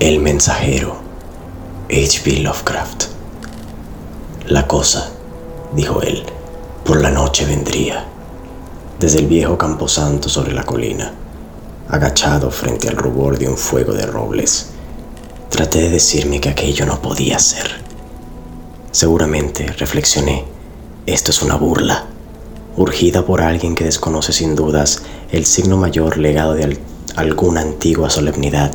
El mensajero, H.P. Lovecraft. La cosa, dijo él, por la noche vendría. Desde el viejo camposanto sobre la colina, agachado frente al rubor de un fuego de robles, traté de decirme que aquello no podía ser. Seguramente, reflexioné, esto es una burla, urgida por alguien que desconoce sin dudas el signo mayor legado de alguna antigua solemnidad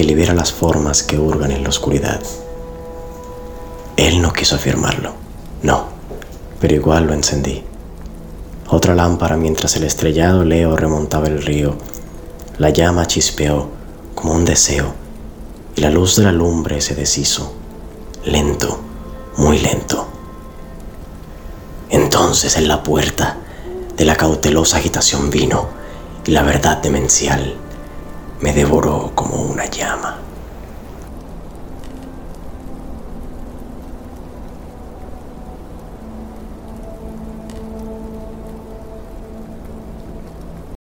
que libera las formas que hurgan en la oscuridad. Él no quiso afirmarlo, no, pero igual lo encendí. Otra lámpara mientras el estrellado leo remontaba el río. La llama chispeó como un deseo y la luz de la lumbre se deshizo, lento, muy lento. Entonces en la puerta de la cautelosa agitación vino y la verdad demencial me devoró como una llama.